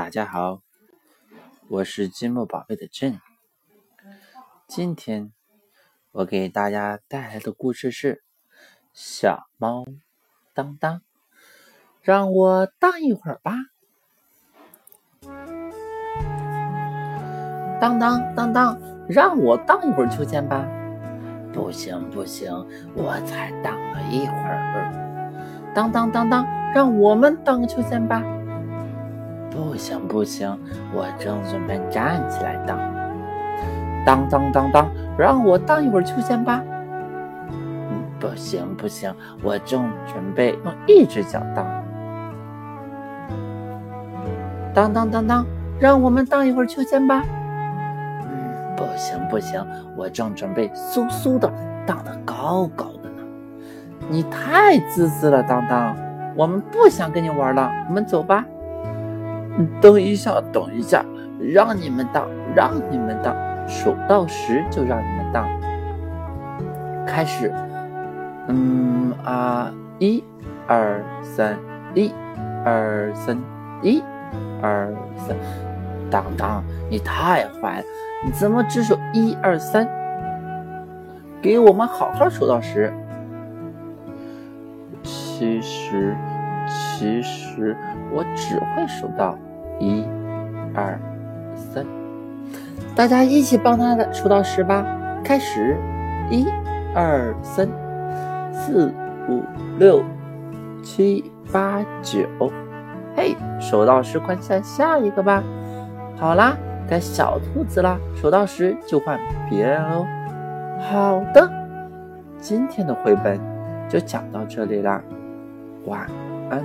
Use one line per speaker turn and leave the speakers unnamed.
大家好，我是积木宝贝的朕。今天我给大家带来的故事是《小猫当当》，让我荡一会儿吧。当当当当，让我荡一会儿秋千吧。
不行不行，我才荡了一会儿。
当当当当，让我们荡个秋千吧。
不行不行，我正准备站起来荡。
当当当当，让我荡一会儿秋千吧。
不行不行，我正准备用一只脚荡。
当当当当，让我们荡一会儿秋千吧。
嗯，不行不行，我正准备嗖嗖的荡得高高的呢。
你太自私了，当当，我们不想跟你玩了，我们走吧。
等一下，等一下，让你们当，让你们当，
数到十就让你们当。开始，嗯啊，一、二、三，一、二、三，一、二、三。
当当，你太坏了，
你怎么只数一二三？给我们好好数到十。
其实，其实我只会数到。一、二、三，
大家一起帮他的数到十吧。开始，一、二、三、四、五、六、七、八、九。嘿，数到十，快下下一个吧。好啦，该小兔子啦，数到十就换别人喽。好的，今天的绘本就讲到这里啦，晚安。